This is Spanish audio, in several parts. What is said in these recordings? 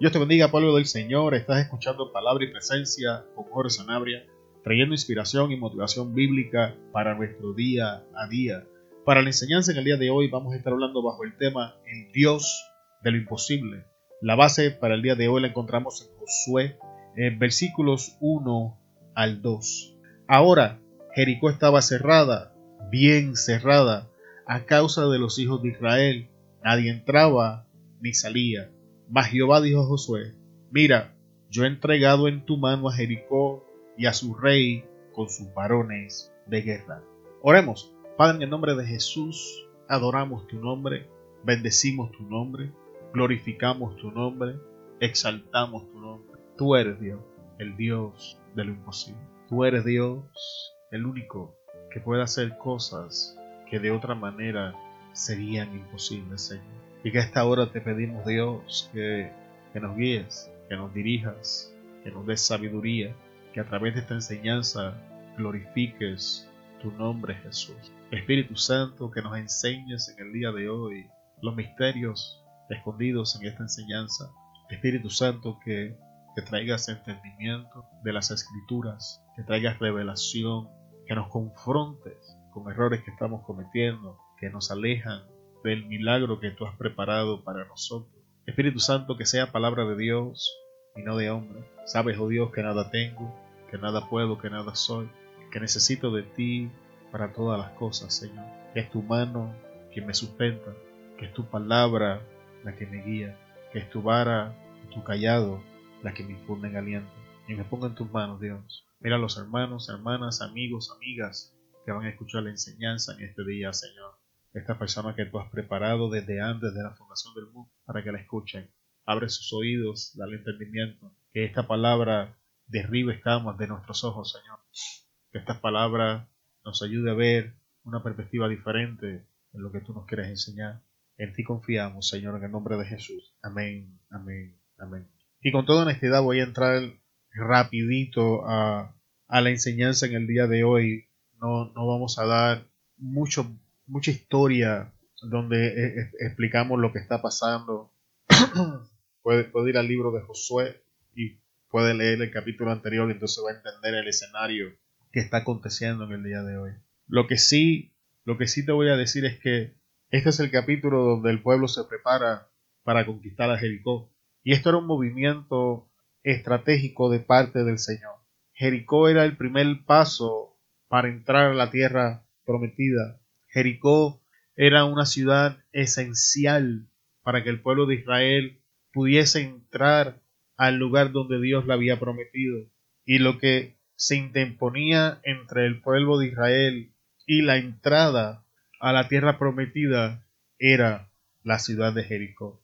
Dios te bendiga, pueblo del Señor. Estás escuchando Palabra y Presencia con Jorge Sanabria, trayendo inspiración y motivación bíblica para nuestro día a día. Para la enseñanza en el día de hoy vamos a estar hablando bajo el tema El Dios de lo imposible. La base para el día de hoy la encontramos en Josué, en versículos 1 al 2. Ahora, Jericó estaba cerrada, bien cerrada, a causa de los hijos de Israel. Nadie entraba ni salía. Mas Jehová dijo a Josué, mira, yo he entregado en tu mano a Jericó y a su rey con sus varones de guerra. Oremos, Padre, en el nombre de Jesús, adoramos tu nombre, bendecimos tu nombre, glorificamos tu nombre, exaltamos tu nombre. Tú eres Dios, el Dios de lo imposible. Tú eres Dios, el único que puede hacer cosas que de otra manera serían imposibles, Señor. Y que a esta hora te pedimos, Dios, que, que nos guíes, que nos dirijas, que nos des sabiduría, que a través de esta enseñanza glorifiques tu nombre, Jesús. Espíritu Santo, que nos enseñes en el día de hoy los misterios escondidos en esta enseñanza. Espíritu Santo, que, que traigas entendimiento de las escrituras, que traigas revelación, que nos confrontes con errores que estamos cometiendo, que nos alejan del milagro que tú has preparado para nosotros. Espíritu Santo, que sea palabra de Dios y no de hombre. Sabes, oh Dios, que nada tengo, que nada puedo, que nada soy, que necesito de ti para todas las cosas, Señor. Que es tu mano quien me sustenta, que es tu palabra la que me guía, que es tu vara tu callado la que me infunden aliento. Y me pongo en tus manos, Dios. Mira a los hermanos, hermanas, amigos, amigas que van a escuchar la enseñanza en este día, Señor esta persona que tú has preparado desde antes de la fundación del mundo para que la escuchen. Abre sus oídos, dale entendimiento, que esta palabra derribe escamas de nuestros ojos, Señor. Que esta palabra nos ayude a ver una perspectiva diferente en lo que tú nos quieres enseñar. En ti confiamos, Señor, en el nombre de Jesús. Amén, amén, amén. Y con toda honestidad voy a entrar rapidito a, a la enseñanza en el día de hoy. No, no vamos a dar mucho mucha historia donde e, e, explicamos lo que está pasando. puede, ir al libro de Josué y puede leer el capítulo anterior y entonces va a entender el escenario que está aconteciendo en el día de hoy. Lo que sí, lo que sí te voy a decir es que este es el capítulo donde el pueblo se prepara para conquistar a Jericó. Y esto era un movimiento estratégico de parte del Señor. Jericó era el primer paso para entrar a la tierra prometida Jericó era una ciudad esencial para que el pueblo de Israel pudiese entrar al lugar donde Dios le había prometido. Y lo que se interponía entre el pueblo de Israel y la entrada a la tierra prometida era la ciudad de Jericó.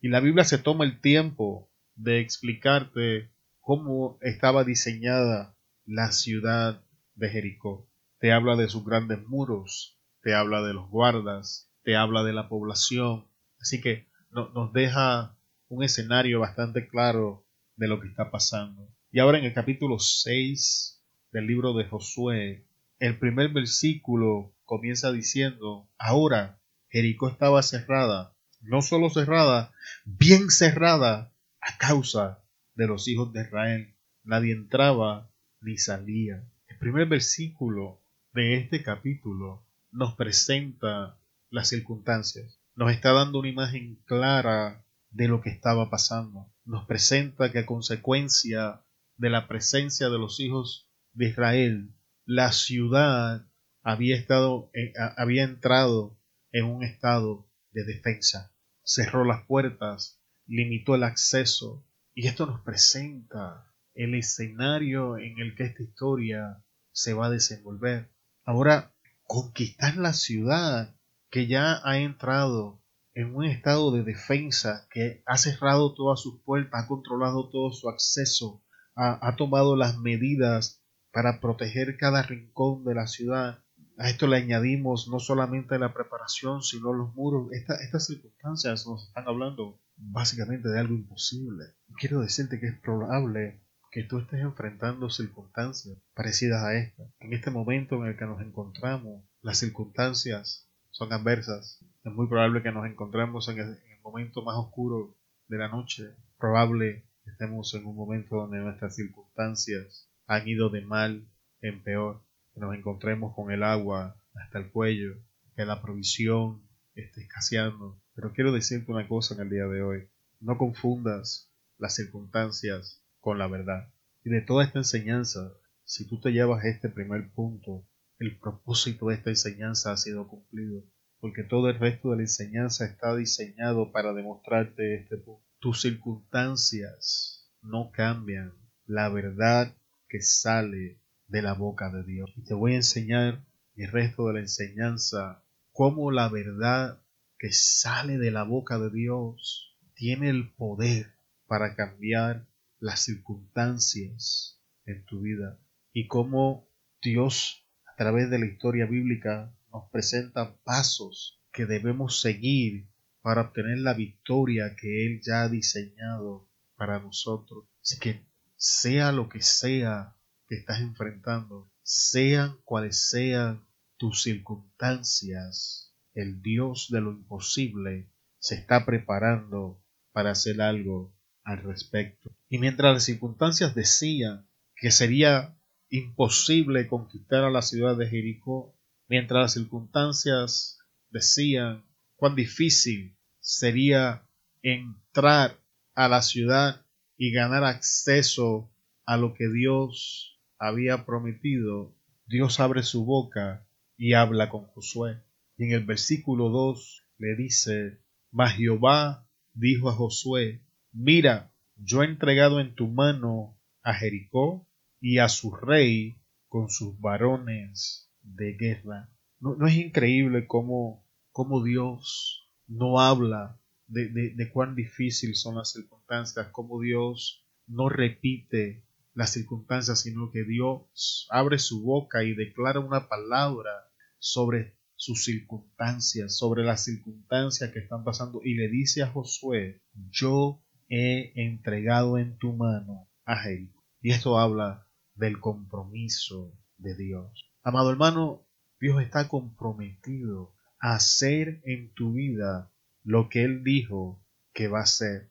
Y la Biblia se toma el tiempo de explicarte cómo estaba diseñada la ciudad de Jericó te habla de sus grandes muros, te habla de los guardas, te habla de la población. Así que nos deja un escenario bastante claro de lo que está pasando. Y ahora en el capítulo 6 del libro de Josué, el primer versículo comienza diciendo, ahora Jericó estaba cerrada, no solo cerrada, bien cerrada a causa de los hijos de Israel. Nadie entraba ni salía. El primer versículo de este capítulo nos presenta las circunstancias, nos está dando una imagen clara de lo que estaba pasando, nos presenta que a consecuencia de la presencia de los hijos de Israel, la ciudad había estado había entrado en un estado de defensa, cerró las puertas, limitó el acceso y esto nos presenta el escenario en el que esta historia se va a desenvolver. Ahora, conquistar la ciudad que ya ha entrado en un estado de defensa, que ha cerrado todas sus puertas, ha controlado todo su acceso, ha, tomado las medidas para proteger cada rincón de la ciudad. A esto le añadimos no solamente la preparación, sino los muros. estas circunstancias nos están hablando básicamente de algo imposible. Quiero decirte que es probable que tú estés enfrentando circunstancias parecidas a esta. En este momento en el que nos encontramos, las circunstancias son adversas. Es muy probable que nos encontremos en el, momento más oscuro de la noche, probable que estemos en un momento donde nuestras circunstancias han ido de mal en peor, que nos encontremos con el agua hasta el cuello, que la provisión esté escaseando. Pero quiero decirte una cosa en el día de hoy. No confundas las circunstancias con la verdad. Y de toda esta enseñanza, si tú te llevas este primer punto, el propósito de esta enseñanza ha sido cumplido, porque todo el resto de la enseñanza está diseñado para demostrarte este punto. Tus circunstancias no cambian la verdad que sale de la boca de Dios. Y te voy a enseñar el resto de la enseñanza cómo la verdad que sale de la boca de Dios tiene el poder para cambiar las circunstancias en tu vida y cómo Dios a través de la historia bíblica nos presenta pasos que debemos seguir para obtener la victoria que Él ya ha diseñado para nosotros. Así que sea lo que sea que estás enfrentando, sean cuales sean tus circunstancias, el Dios de lo imposible se está preparando para hacer algo al respecto. Y mientras las circunstancias decían que sería imposible conquistar a la ciudad de Jericó, mientras las circunstancias decían cuán difícil sería entrar a la ciudad y ganar acceso a lo que Dios había prometido, Dios abre su boca y habla con Josué. Y en el versículo 2 le dice, Mas Jehová dijo a Josué, Mira, yo he entregado en tu mano a Jericó y a su rey con sus varones de guerra. ¿No, es increíble cómo, cómo, Dios no habla de, de cuán difícil son las circunstancias, cómo Dios no repite las circunstancias, sino que Dios abre su boca y declara una palabra sobre sus circunstancias, sobre las circunstancias que están pasando y le dice a Josué, yo he entregado en tu mano a Jericó. Y esto habla del compromiso de Dios. Amado hermano, Dios está comprometido a hacer en tu vida lo que Él dijo que va a hacer.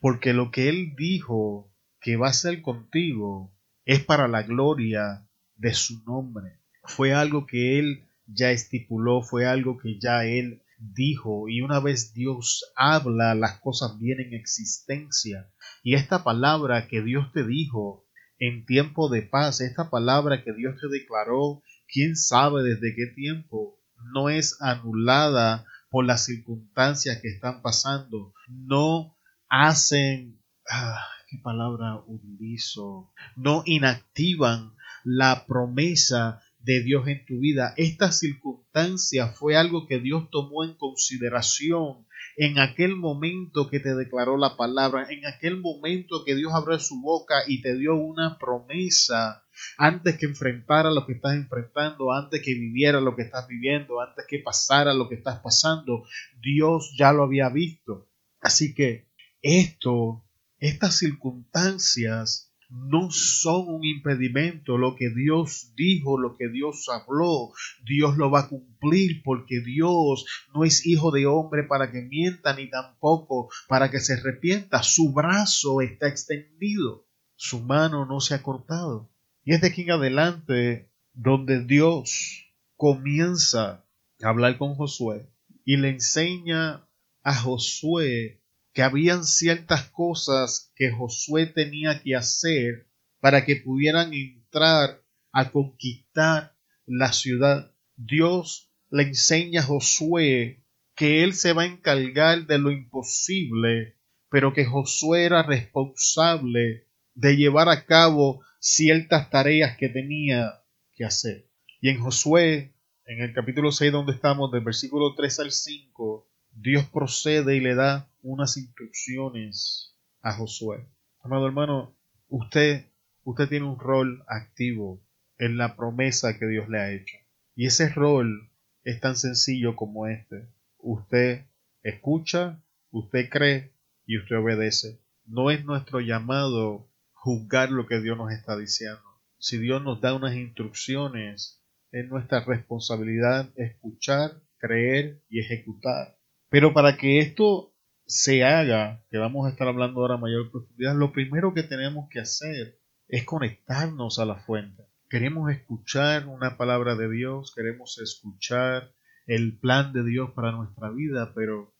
Porque lo que Él dijo que va a hacer contigo es para la gloria de su nombre. Fue algo que Él ya estipuló, fue algo que ya Él dijo y una vez Dios habla, las cosas vienen en existencia. Y esta palabra que Dios te dijo en tiempo de paz, esta palabra que Dios te declaró, quién sabe desde qué tiempo, no es anulada por las circunstancias que están pasando, no hacen, ah, qué palabra utilizo, no inactivan la promesa de Dios en tu vida. Esta circunstancia fue algo que Dios tomó en consideración en aquel momento que te declaró la palabra, en aquel momento que Dios abrió su boca y te dio una promesa antes que enfrentara lo que estás enfrentando, antes que viviera lo que estás viviendo, antes que pasara lo que estás pasando, Dios ya lo había visto. Así que esto, estas circunstancias no son un impedimento. Lo que Dios dijo, lo que Dios habló, Dios lo va a cumplir porque Dios no es hijo de hombre para que mienta ni tampoco para que se arrepienta. Su brazo está extendido, su mano no se ha cortado. Y es de aquí en adelante donde Dios comienza a hablar con Josué y le enseña a Josué que habían ciertas cosas que Josué tenía que hacer para que pudieran entrar a conquistar la ciudad. Dios le enseña a Josué que él se va a encargar de lo imposible, pero que Josué era responsable de llevar a cabo ciertas tareas que tenía que hacer. Y en Josué, en el capítulo 6 donde estamos, del versículo 3 al 5, Dios procede y le da unas instrucciones a Josué. Amado hermano, usted, usted tiene un rol activo en la promesa que Dios le ha hecho. Y ese rol es tan sencillo como este. Usted escucha, usted cree y usted obedece. No es nuestro llamado juzgar lo que Dios nos está diciendo. Si Dios nos da unas instrucciones, es nuestra responsabilidad escuchar, creer y ejecutar. Pero para que esto se haga, que vamos a estar hablando ahora a mayor profundidad, lo primero que tenemos que hacer es conectarnos a la fuente. Queremos escuchar una palabra de Dios, queremos escuchar el plan de Dios para nuestra vida, pero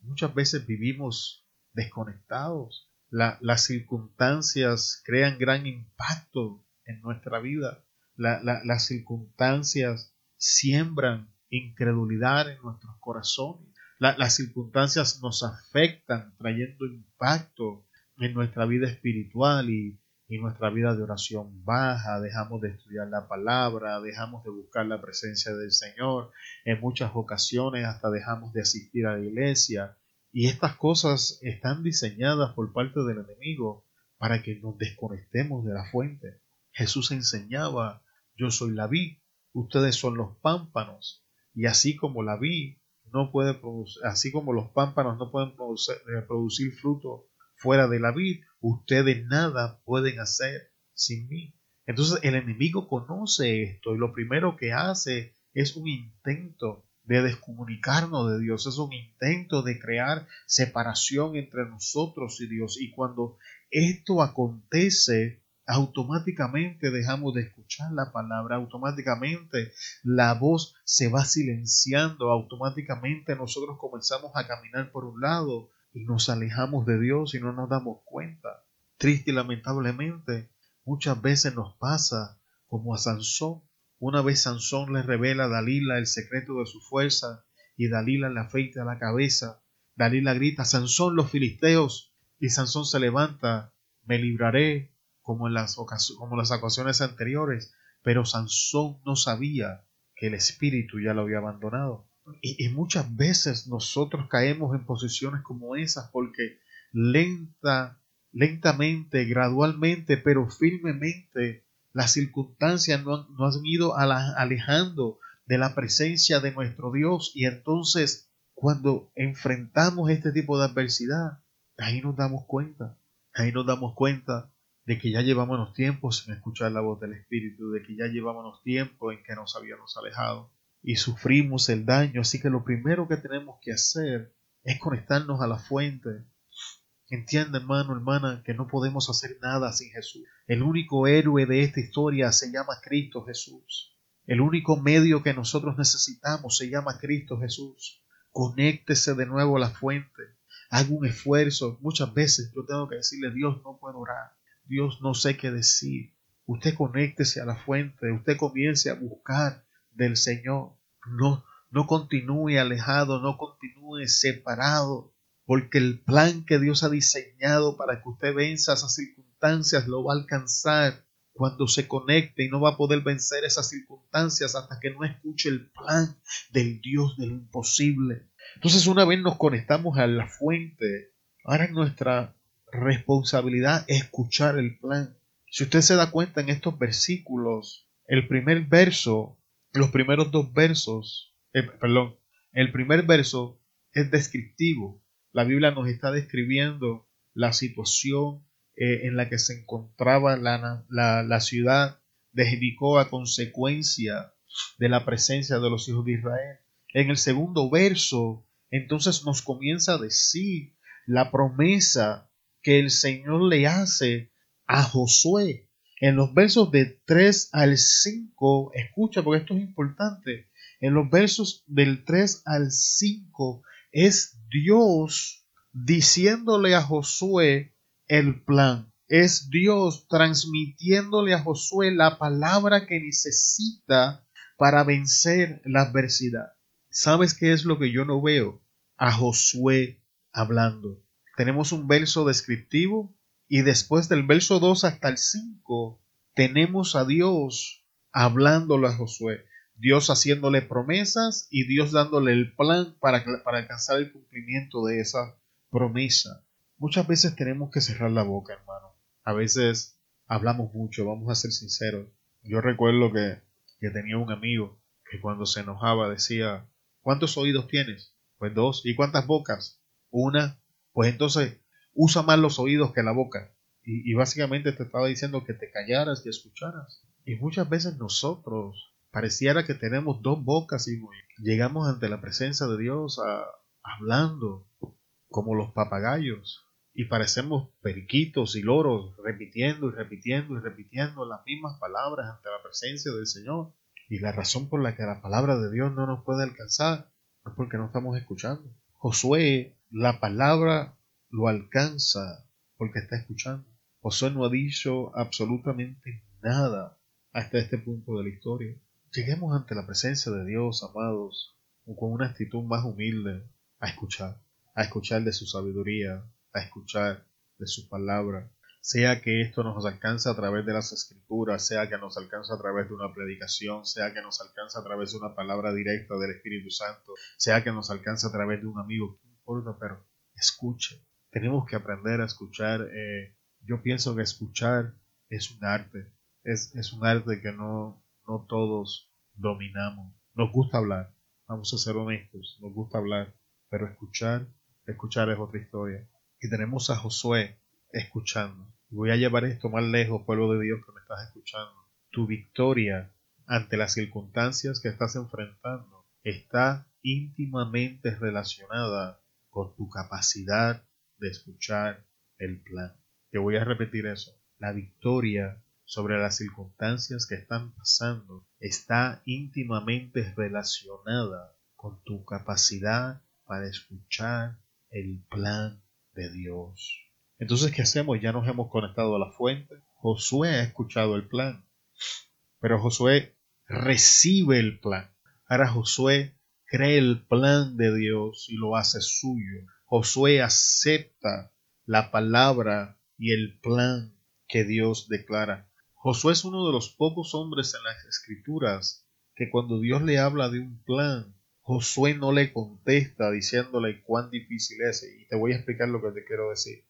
muchas veces vivimos desconectados. las circunstancias crean gran impacto en nuestra vida. las circunstancias siembran incredulidad en nuestros corazones. Las circunstancias nos afectan trayendo impacto en nuestra vida espiritual y, y nuestra vida de oración baja, dejamos de estudiar la palabra, dejamos de buscar la presencia del Señor, en muchas ocasiones hasta dejamos de asistir a la iglesia. Y estas cosas están diseñadas por parte del enemigo para que nos desconectemos de la fuente. Jesús enseñaba, yo soy la vid, ustedes son los pámpanos, y así como la vid no puede producir, así como los pámpanos no pueden producir, eh, producir fruto fuera de la vid, ustedes nada pueden hacer sin mí. Entonces el enemigo conoce esto y lo primero que hace es un intento de descomunicarnos de Dios, es un intento de crear separación entre nosotros y Dios. Y cuando esto acontece, automáticamente dejamos de escuchar la palabra, automáticamente la voz se va silenciando, automáticamente nosotros comenzamos a caminar por un lado y nos alejamos de Dios y no nos damos cuenta. Triste y lamentablemente, muchas veces nos pasa como a Sansón. Una vez Sansón le revela a Dalila el secreto de su fuerza y Dalila le afeita la cabeza. Dalila grita, Sansón los filisteos. Y Sansón se levanta, me libraré como en las, como las ocasiones anteriores. Pero Sansón no sabía que el espíritu ya lo había abandonado. Y, muchas veces nosotros caemos en posiciones como esas porque lenta, lentamente, gradualmente, pero firmemente, las circunstancias nos, han ido alejando de la presencia de nuestro Dios y entonces cuando enfrentamos este tipo de adversidad, ahí nos damos cuenta, ahí nos damos cuenta de que ya llevamos tiempos sin escuchar la voz del Espíritu, de que ya llevamos tiempo en que nos habíamos alejado y sufrimos el daño. Así que lo primero que tenemos que hacer es conectarnos a la fuente. Entiende, hermano, hermana, que no podemos hacer nada sin Jesús. El único héroe de esta historia se llama Cristo Jesús. El único medio que nosotros necesitamos se llama Cristo Jesús. Conéctese de nuevo a la fuente. Haga un esfuerzo. Muchas veces yo tengo que decirle, Dios, no puedo orar. Dios, no sé qué decir. Usted conéctese a la fuente. Usted comience a buscar del Señor. No, no continúe alejado, no continúe separado, porque el plan que Dios ha diseñado para que usted venza esas circunstancias lo va a alcanzar cuando se conecte y no va a poder vencer esas circunstancias hasta que no escuche el plan del Dios de lo imposible. Entonces una vez nos conectamos a la fuente, ahora es nuestra responsabilidad escuchar el plan. Si usted se da cuenta en estos versículos, el primer verso los primeros dos versos, eh, perdón, el primer verso es descriptivo. La Biblia nos está describiendo la situación eh, en la que se encontraba la, la ciudad de Jericó a consecuencia de la presencia de los hijos de Israel. En el segundo verso, entonces nos comienza a decir la promesa que el Señor le hace a Josué. En los versos de 3 al 5, escucha porque esto es importante, en los versos del 3 al 5 es Dios diciéndole a Josué el plan. Es Dios transmitiéndole a Josué la palabra que necesita para vencer la adversidad. ¿Sabes qué es lo que yo no veo? A Josué hablando. Tenemos un verso descriptivo y después del verso 2 hasta el 5 tenemos a Dios hablándole a Josué. Dios haciéndole promesas y Dios dándole el plan para, para alcanzar el cumplimiento de esa promesa. Muchas veces tenemos que cerrar la boca, hermano. A veces hablamos mucho, vamos a ser sinceros. Yo recuerdo que, que tenía un amigo que cuando se enojaba decía, ¿cuántos oídos tienes? Pues dos. ¿Y cuántas bocas? Una. Pues entonces usa más los oídos que la boca. Y, básicamente te estaba diciendo que te callaras y escucharas. Y muchas veces nosotros pareciera que tenemos dos bocas y llegamos ante la presencia de Dios hablando como los papagayos y parecemos periquitos y loros repitiendo y repitiendo y repitiendo las mismas palabras ante la presencia del Señor. Y la razón por la que la palabra de Dios no nos puede alcanzar es porque no estamos escuchando. Josué, la palabra lo alcanza porque está escuchando. Josué no ha dicho absolutamente nada hasta este punto de la historia. Lleguemos ante la presencia de Dios, amados, con una actitud más humilde a escuchar, a escuchar de su sabiduría, a escuchar de su palabra, sea que esto nos alcance a través de las escrituras, sea que nos alcance a través de una predicación, sea que nos alcance a través de una palabra directa del Espíritu Santo, sea que nos alcance a través de un amigo, pero escuche. Tenemos que aprender a escuchar. Eh, yo pienso que escuchar es un arte, es, es un arte que no, no todos dominamos. Nos gusta hablar, vamos a ser honestos, nos gusta hablar, pero escuchar, escuchar es otra historia. Y tenemos a Josué escuchando. Voy a llevar esto más lejos, pueblo de Dios que me estás escuchando. Tu victoria ante las circunstancias que estás enfrentando está íntimamente relacionada con tu capacidad de escuchar el plan. Te voy a repetir eso. La victoria sobre las circunstancias que están pasando está íntimamente relacionada con tu capacidad para escuchar el plan de Dios. Entonces, ¿qué hacemos? Ya nos hemos conectado a la fuente. Josué ha escuchado el plan, pero Josué recibe el plan. Ahora Josué cree el plan de Dios y lo hace suyo. Josué acepta la palabra y el plan que Dios declara. Josué es uno de los pocos hombres en las escrituras que cuando Dios le habla de un plan, Josué no le contesta diciéndole cuán difícil es. Y te voy a explicar lo que te quiero decir.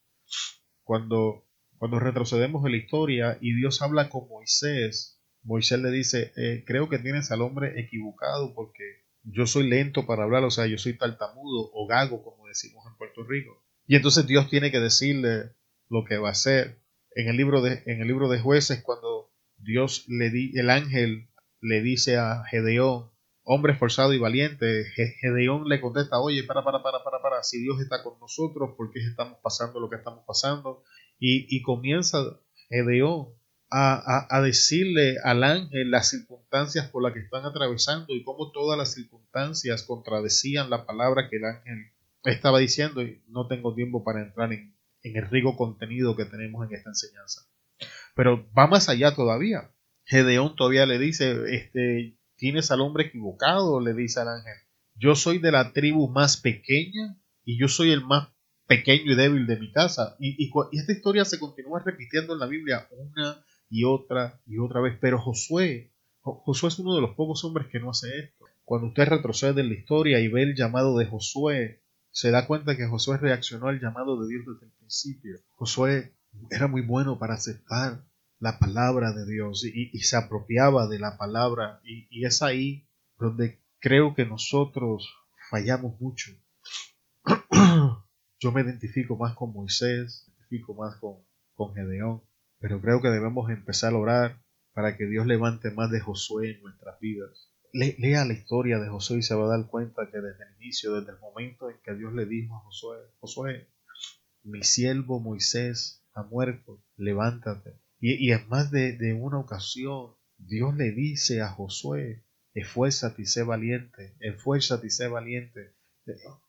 Cuando, cuando retrocedemos en la historia y Dios habla con Moisés, Moisés le dice, eh, creo que tienes al hombre equivocado porque yo soy lento para hablar, o sea, yo soy tartamudo o gago, como decimos en Puerto Rico. Y entonces Dios tiene que decirle lo que va a hacer. En el libro de, en el libro de jueces, cuando Dios le di, el ángel le dice a Gedeón, hombre esforzado y valiente, Gedeón le contesta, oye, para, para, para, para, para, si Dios está con nosotros, ¿por qué estamos pasando lo que estamos pasando? Y, comienza Gedeón a, a, decirle al ángel las circunstancias por las que están atravesando y cómo todas las circunstancias contradecían la palabra que el ángel estaba diciendo y no tengo tiempo para entrar en, en el rico contenido que tenemos en esta enseñanza. Pero va más allá todavía. Gedeón todavía le dice, este, tienes al hombre equivocado, le dice al ángel. Yo soy de la tribu más pequeña y yo soy el más pequeño y débil de mi casa. Y, esta historia se continúa repitiendo en la Biblia una y otra y otra vez. Pero Josué, Josué es uno de los pocos hombres que no hace esto. Cuando usted retrocede en la historia y ve el llamado de Josué, se da cuenta que Josué reaccionó al llamado de Dios desde el principio. Josué era muy bueno para aceptar la palabra de Dios y, se apropiaba de la palabra y, es ahí donde creo que nosotros fallamos mucho. Yo me identifico más con Moisés, me identifico más con, con Gedeón, pero creo que debemos empezar a orar para que Dios levante más de Josué en nuestras vidas. lea la historia de Josué y se va a dar cuenta que desde el inicio, desde el momento en que Dios le dijo a Josué, Josué, mi siervo Moisés ha muerto, levántate, y, en más de, una ocasión, Dios le dice a Josué, esfuérzate y sé valiente, esfuérzate y sé valiente.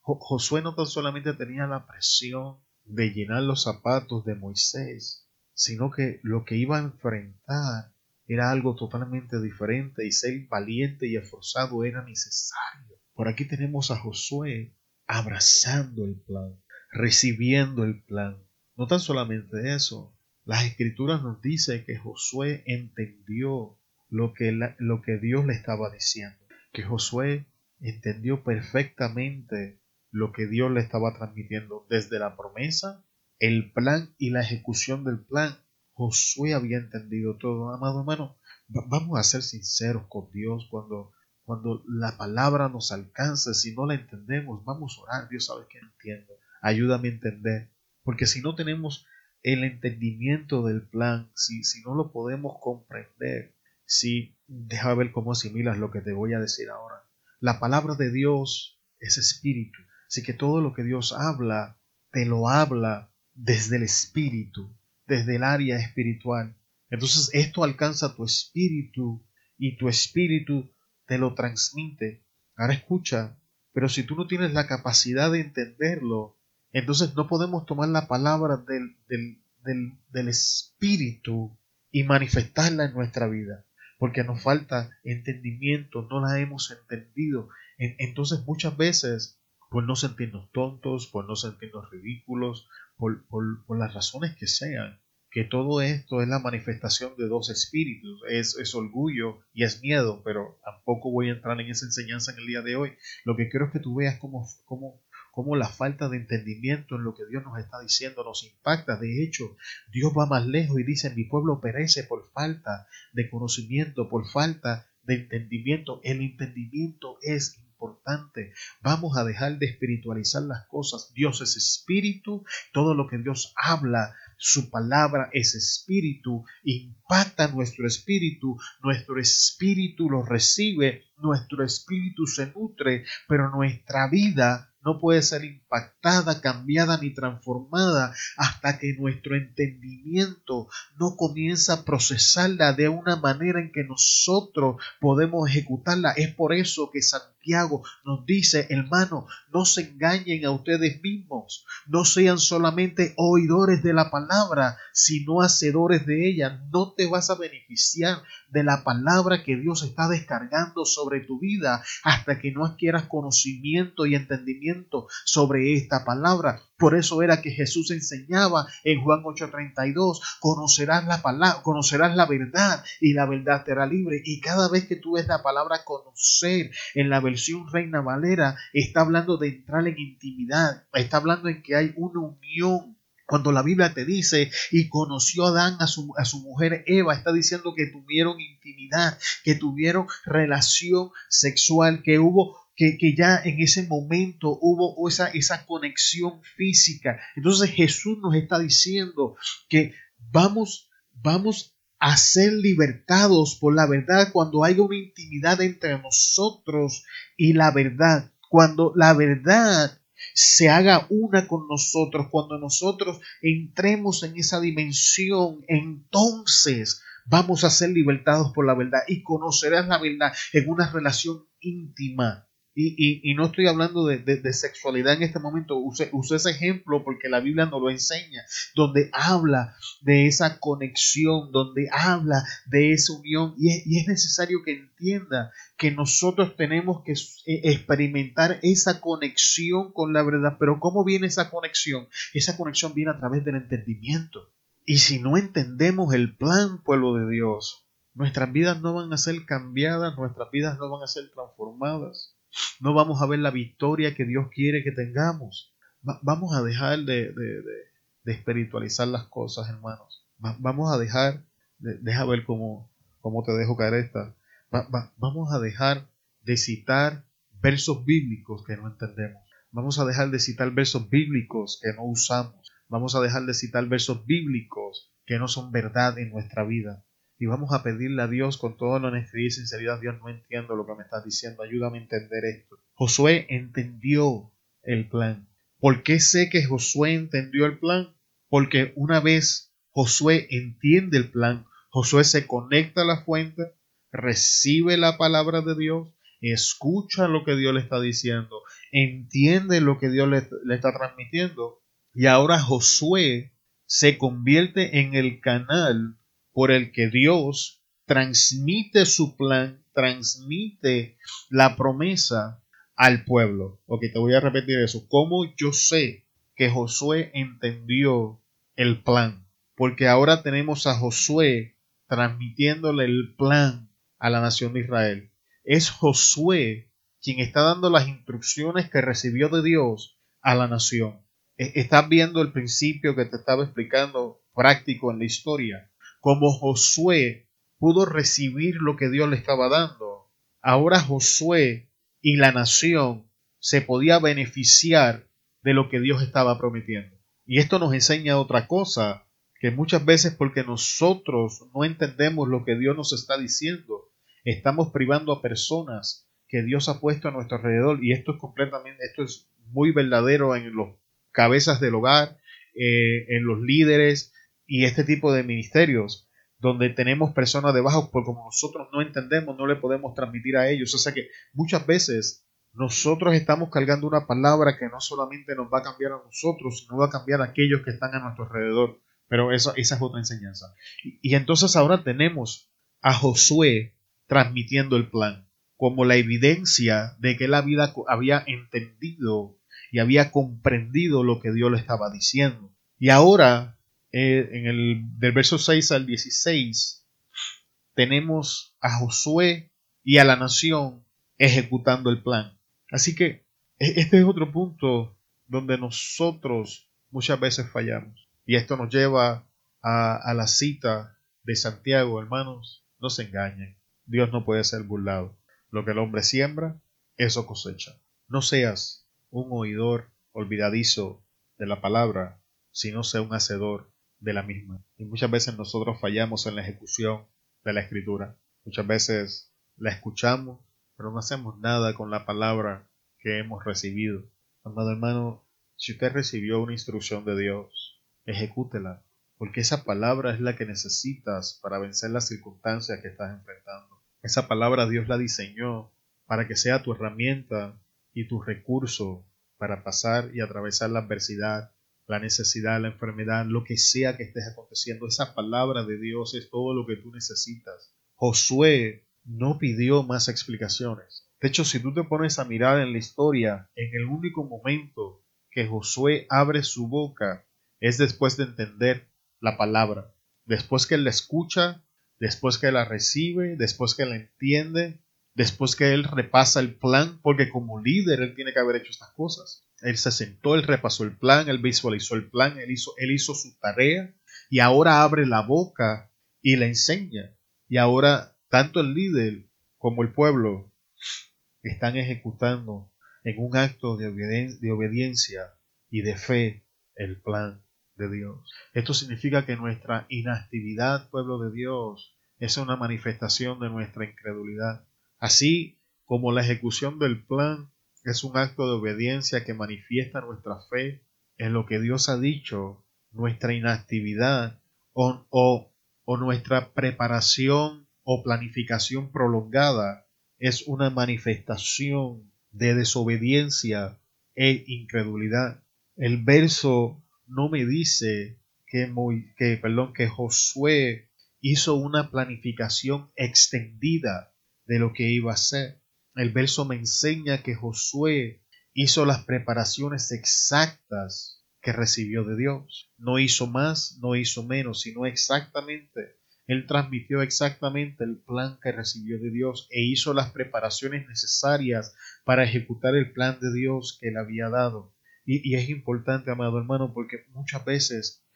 Josué no tan solamente tenía la presión de llenar los zapatos de Moisés, sino que lo que iba a enfrentar era algo totalmente diferente y ser valiente y esforzado era necesario. Por aquí tenemos a Josué abrazando el plan, recibiendo el plan. No tan solamente eso, las escrituras nos dice que Josué entendió lo que, lo que Dios le estaba diciendo, que Josué entendió perfectamente lo que Dios le estaba transmitiendo desde la promesa, el plan y la ejecución del plan. Josué había entendido todo, amado hermano. Vamos a ser sinceros con Dios cuando, cuando la palabra nos alcanza, si no la entendemos, vamos a orar, Dios sabe que entiendo. Ayúdame a entender, porque si no tenemos el entendimiento del plan, si, si no lo podemos comprender, si, deja ver cómo asimilas lo que te voy a decir ahora. La palabra de Dios es espíritu, así que todo lo que Dios habla te lo habla desde el espíritu, desde el área espiritual. Entonces esto alcanza tu espíritu y tu espíritu te lo transmite. Ahora escucha, pero si tú no tienes la capacidad de entenderlo, entonces no podemos tomar la palabra del, del, del, espíritu y manifestarla en nuestra vida, porque nos falta entendimiento, no la hemos entendido. Entonces muchas veces, por no sentirnos tontos, por no sentirnos ridículos, por, por, por las razones que sean, que todo esto es la manifestación de dos espíritus, es, es, orgullo y es miedo, pero tampoco voy a entrar en esa enseñanza en el día de hoy. Lo que quiero es que tú veas cómo, cómo, cómo la falta de entendimiento en lo que Dios nos está diciendo nos impacta. De hecho, Dios va más lejos y dice, mi pueblo perece por falta de conocimiento, por falta de entendimiento. El entendimiento es importante. Vamos a dejar de espiritualizar las cosas. Dios es espíritu. Todo lo que Dios habla su palabra es espíritu, impacta nuestro espíritu, nuestro espíritu lo recibe, nuestro espíritu se nutre, pero nuestra vida no puede ser impactada, cambiada ni transformada hasta que nuestro entendimiento no comienza a procesarla de una manera en que nosotros podemos ejecutarla. Es por eso que nos dice, hermano, no se engañen a ustedes mismos, no sean solamente oidores de la palabra, sino hacedores de ella. No te vas a beneficiar de la palabra que Dios está descargando sobre tu vida hasta que no adquieras conocimiento y entendimiento sobre esta palabra. Por eso era que Jesús enseñaba en Juan 8:32, conocerás la palabra, conocerás la verdad y la verdad te hará libre. Y cada vez que tú ves la palabra conocer en la versión Reina Valera, está hablando de entrar en intimidad, está hablando en que hay una unión cuando la Biblia te dice, y conoció Adán a su, a su mujer Eva, está diciendo que tuvieron intimidad, que tuvieron relación sexual, que hubo que, que, ya en ese momento hubo esa, esa conexión física. Entonces Jesús nos está diciendo que vamos, vamos a ser libertados por la verdad cuando haya una intimidad entre nosotros y la verdad. Cuando la verdad se haga una con nosotros, cuando nosotros entremos en esa dimensión, entonces vamos a ser libertados por la verdad y conocerás la verdad en una relación íntima y, no estoy hablando de, sexualidad en este momento, usé, ese ejemplo porque la Biblia nos lo enseña, donde habla de esa conexión, donde habla de esa unión. Y es, y es necesario que entienda que nosotros tenemos que eh, experimentar esa conexión con la verdad. Pero ¿cómo viene esa conexión? Esa conexión viene a través del entendimiento. Y si no entendemos el plan, pueblo de Dios, nuestras vidas no van a ser cambiadas, nuestras vidas no van a ser transformadas no vamos a ver la victoria que Dios quiere que tengamos. vamos a dejar de, espiritualizar las cosas, hermanos. vamos a dejar, deja ver cómo, cómo te dejo caer esta. vamos a dejar de citar versos bíblicos que no entendemos. Vamos a dejar de citar versos bíblicos que no usamos. Vamos a dejar de citar versos bíblicos que no son verdad en nuestra vida y vamos a pedirle a Dios con toda la honestidad y sinceridad, Dios no entiendo lo que me estás diciendo, ayúdame a entender esto. Josué entendió el plan. ¿Por qué sé que Josué entendió el plan? Porque una vez Josué entiende el plan, Josué se conecta a la fuente, recibe la palabra de Dios, escucha lo que Dios le está diciendo, entiende lo que Dios le, le está transmitiendo, y ahora Josué se convierte en el canal por el que Dios transmite su plan, transmite la promesa al pueblo. Ok, te voy a repetir eso. ¿Cómo yo sé que Josué entendió el plan? Porque ahora tenemos a Josué transmitiéndole el plan a la nación de Israel. Es Josué quien está dando las instrucciones que recibió de Dios a la nación. E-, estás viendo el principio que te estaba explicando práctico en la historia como Josué pudo recibir lo que Dios le estaba dando, ahora Josué y la nación se podía beneficiar de lo que Dios estaba prometiendo. Y esto nos enseña otra cosa, que muchas veces porque nosotros no entendemos lo que Dios nos está diciendo, estamos privando a personas que Dios ha puesto a nuestro alrededor y esto es completamente, esto es muy verdadero en los cabezas del hogar, eh, en los líderes y este tipo de ministerios donde tenemos personas debajo, por como nosotros no entendemos, no le podemos transmitir a ellos. O sea que muchas veces nosotros estamos cargando una palabra que no solamente nos va a cambiar a nosotros, sino va a cambiar a aquellos que están a nuestro alrededor. Pero eso, esa es otra enseñanza. y entonces ahora tenemos a Josué transmitiendo el plan como la evidencia de que él había, había entendido y había comprendido lo que Dios le estaba diciendo. Y ahora, eh, en el del verso 6 al 16, tenemos a Josué y a la nación ejecutando el plan. Así que e, este es otro punto donde nosotros muchas veces fallamos. Y esto nos lleva a, a la cita de Santiago, hermanos, no se engañen. Dios no puede ser burlado. Lo que el hombre siembra, eso cosecha. No seas un oidor olvidadizo de la palabra, sino sea un hacedor de la misma. Y muchas veces nosotros fallamos en la ejecución de la escritura. Muchas veces la escuchamos, pero no hacemos nada con la palabra que hemos recibido. Amado hermano, si usted recibió una instrucción de Dios, ejecútela, porque esa palabra es la que necesitas para vencer las circunstancias que estás enfrentando. Esa palabra Dios la diseñó para que sea tu herramienta y tu recurso para pasar y atravesar la adversidad, la necesidad, la enfermedad, lo que sea que estés aconteciendo. Esa palabra de Dios es todo lo que tú necesitas. Josué no pidió más explicaciones. De hecho, si tú te pones a mirar en la historia, en el único momento que Josué abre su boca es después de entender la palabra. Después que él la escucha, después que la recibe, después que la entiende, después que él repasa el plan, porque como líder él tiene que haber hecho estas cosas. Él se sentó, él repasó el plan, él visualizó el plan, él hizo, él hizo su tarea y ahora abre la boca y la enseña. Y ahora tanto el líder como el pueblo están ejecutando en un acto de, de obediencia y de fe el plan de Dios. Esto significa que nuestra inactividad, pueblo de Dios, es una manifestación de nuestra incredulidad. Así como la ejecución del plan es un acto de obediencia que manifiesta nuestra fe en lo que Dios ha dicho, nuestra inactividad o, o, nuestra preparación o planificación prolongada es una manifestación de desobediencia e incredulidad. El verso no me dice que, que, perdón, que Josué hizo una planificación extendida de lo que iba a hacer. El verso me enseña que Josué hizo las preparaciones exactas que recibió de Dios. No hizo más, no hizo menos, sino exactamente. Él transmitió exactamente el plan que recibió de Dios e hizo las preparaciones necesarias para ejecutar el plan de Dios que él había dado. Y, es importante, amado hermano, porque muchas veces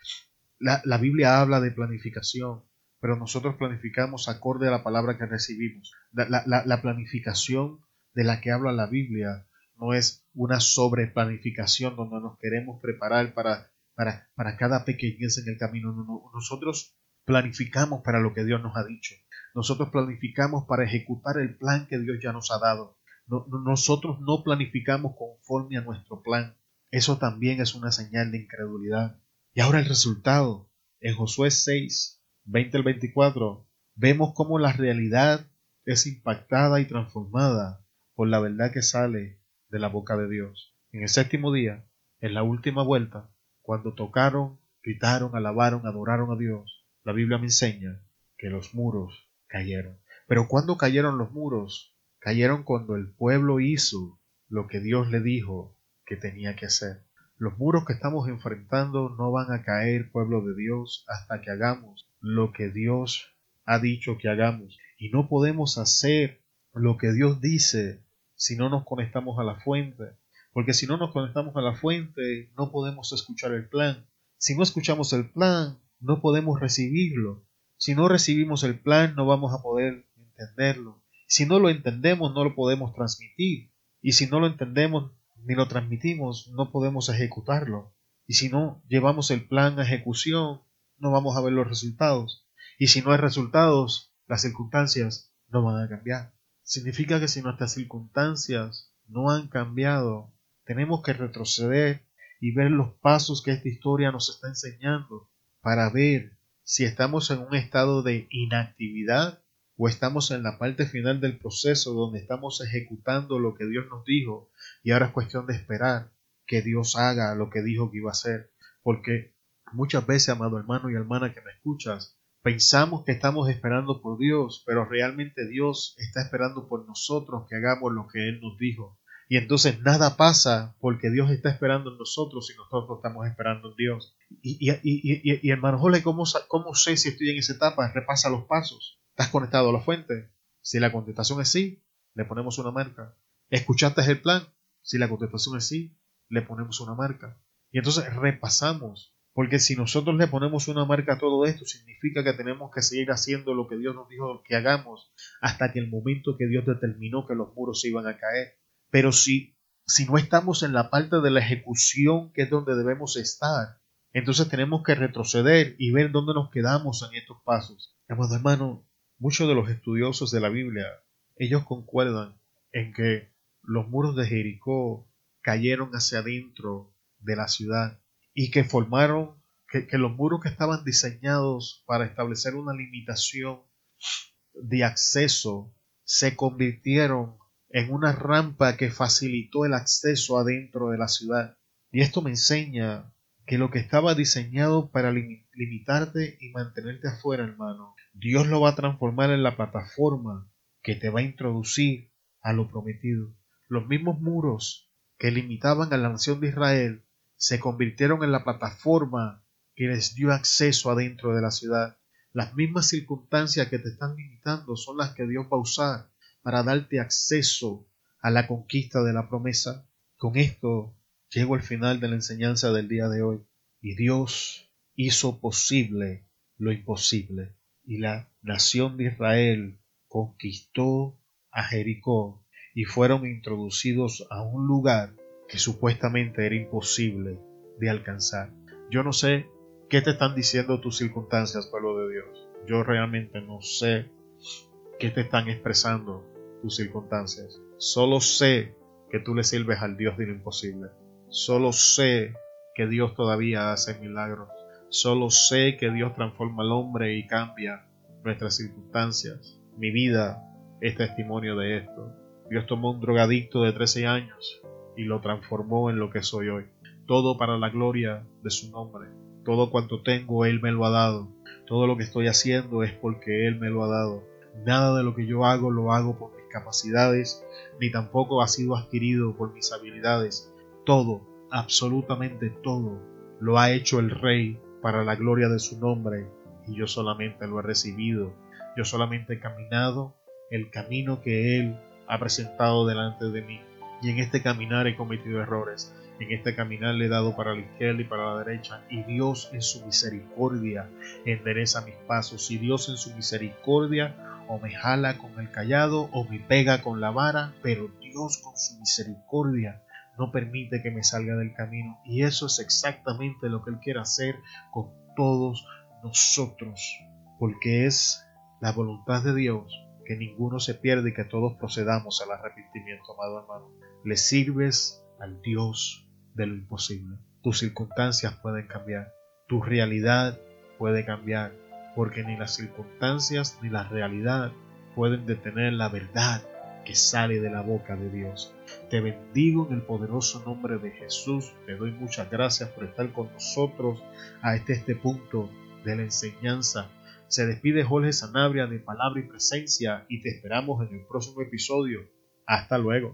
la, Biblia habla de planificación, pero nosotros planificamos acorde a la palabra que recibimos. La, la, planificación de la que habla la Biblia no es una sobreplanificación donde nos queremos preparar para, para, para cada pequeñez en el camino. nosotros planificamos para lo que Dios nos ha dicho. Nosotros planificamos para ejecutar el plan que Dios ya nos ha dado. nosotros no planificamos conforme a nuestro plan. Eso también es una señal de incredulidad. Y ahora el resultado. En Josué 6, 20 al 24, vemos cómo la realidad es impactada y transformada por la verdad que sale de la boca de Dios. En el séptimo día, en la última vuelta, cuando tocaron, gritaron, alabaron, adoraron a Dios, la Biblia me enseña que los muros cayeron. Pero cuando cayeron los muros? Cayeron cuando el pueblo hizo lo que Dios le dijo que tenía que hacer. Los muros que estamos enfrentando no van a caer, pueblo de Dios, hasta que hagamos lo que Dios ha dicho que hagamos. Y no podemos hacer lo que Dios dice si no nos conectamos a la fuente. Porque si no nos conectamos a la fuente, no podemos escuchar el plan. Si no escuchamos el plan, no podemos recibirlo. Si no recibimos el plan, no vamos a poder entenderlo. Si no lo entendemos, no lo podemos transmitir. Y si no lo entendemos, ni lo transmitimos, no podemos ejecutarlo. Y si no llevamos el plan a ejecución, no vamos a ver los resultados. Y si no hay resultados, las circunstancias no van a cambiar. Significa que si nuestras circunstancias no han cambiado, tenemos que retroceder y ver los pasos que esta historia nos está enseñando para ver si estamos en un estado de inactividad o estamos en la parte final del proceso donde estamos ejecutando lo que Dios nos dijo y ahora es cuestión de esperar que Dios haga lo que dijo que iba a hacer. Porque muchas veces, amado hermano y hermana que me escuchas, pensamos que estamos esperando por Dios, pero realmente Dios está esperando por nosotros que hagamos lo que Él nos dijo. Y entonces nada pasa porque Dios está esperando en nosotros y nosotros estamos esperando en Dios. Y, y, y, hermano ¿cómo, ¿cómo sé si estoy en esa etapa? Repasa los pasos. ¿Estás conectado a la fuente? Si la contestación es sí, le ponemos una marca. ¿Escuchaste el plan? Si la contestación es sí, le ponemos una marca. Y entonces repasamos. Porque si nosotros le ponemos una marca a todo esto, significa que tenemos que seguir haciendo lo que Dios nos dijo que hagamos hasta que el momento que Dios determinó que los muros se iban a caer. Pero si, si no estamos en la parte de la ejecución, que es donde debemos estar, entonces tenemos que retroceder y ver dónde nos quedamos en estos pasos. Amado hermano, Muchos de los estudiosos de la Biblia, ellos concuerdan en que los muros de Jericó cayeron hacia adentro de la ciudad y que formaron que, los muros que estaban diseñados para establecer una limitación de acceso se convirtieron en una rampa que facilitó el acceso adentro de la ciudad. Y esto me enseña que lo que estaba diseñado para limitarte y mantenerte afuera, hermano, Dios lo va a transformar en la plataforma que te va a introducir a lo prometido. Los mismos muros que limitaban a la nación de Israel se convirtieron en la plataforma que les dio acceso adentro de la ciudad. Las mismas circunstancias que te están limitando son las que Dios va usar para darte acceso a la conquista de la promesa. Con esto Llego al final de la enseñanza del día de hoy y Dios hizo posible lo imposible y la nación de Israel conquistó a Jericó y fueron introducidos a un lugar que supuestamente era imposible de alcanzar. Yo no sé qué te están diciendo tus circunstancias, pueblo de Dios. Yo realmente no sé qué te están expresando tus circunstancias. Solo sé que tú le sirves al Dios de lo imposible. Solo sé que Dios todavía hace milagros. Solo sé que Dios transforma al hombre y cambia nuestras circunstancias. Mi vida es testimonio de esto. Dios tomó un drogadicto de 13 años y lo transformó en lo que soy hoy. Todo para la gloria de su nombre. Todo cuanto tengo, Él me lo ha dado. Todo lo que estoy haciendo es porque Él me lo ha dado. Nada de lo que yo hago lo hago por mis capacidades, ni tampoco ha sido adquirido por mis habilidades todo, absolutamente todo, lo ha hecho el Rey para la gloria de su nombre y yo solamente lo he recibido. Yo solamente he caminado el camino que Él ha presentado delante de mí. Y en este caminar he cometido errores. En este caminar le he dado para la izquierda y para la derecha. Y Dios en su misericordia endereza mis pasos. Y Dios en su misericordia o me jala con el callado o me pega con la vara. Pero Dios con su misericordia no permite que me salga del camino. Y eso es exactamente lo que Él quiere hacer con todos nosotros, porque es la voluntad de Dios que ninguno se pierda y que todos procedamos al arrepentimiento, amado hermano. Le sirves al Dios de lo imposible. Tus circunstancias pueden cambiar, tu realidad puede cambiar, porque ni las circunstancias ni la realidad pueden detener la verdad que sale de la boca de Dios. Te bendigo en el poderoso nombre de Jesús. Te doy muchas gracias por estar con nosotros a este, este punto de la enseñanza. Se despide Jorge Sanabria de Palabra y Presencia y te esperamos en el próximo episodio. Hasta luego.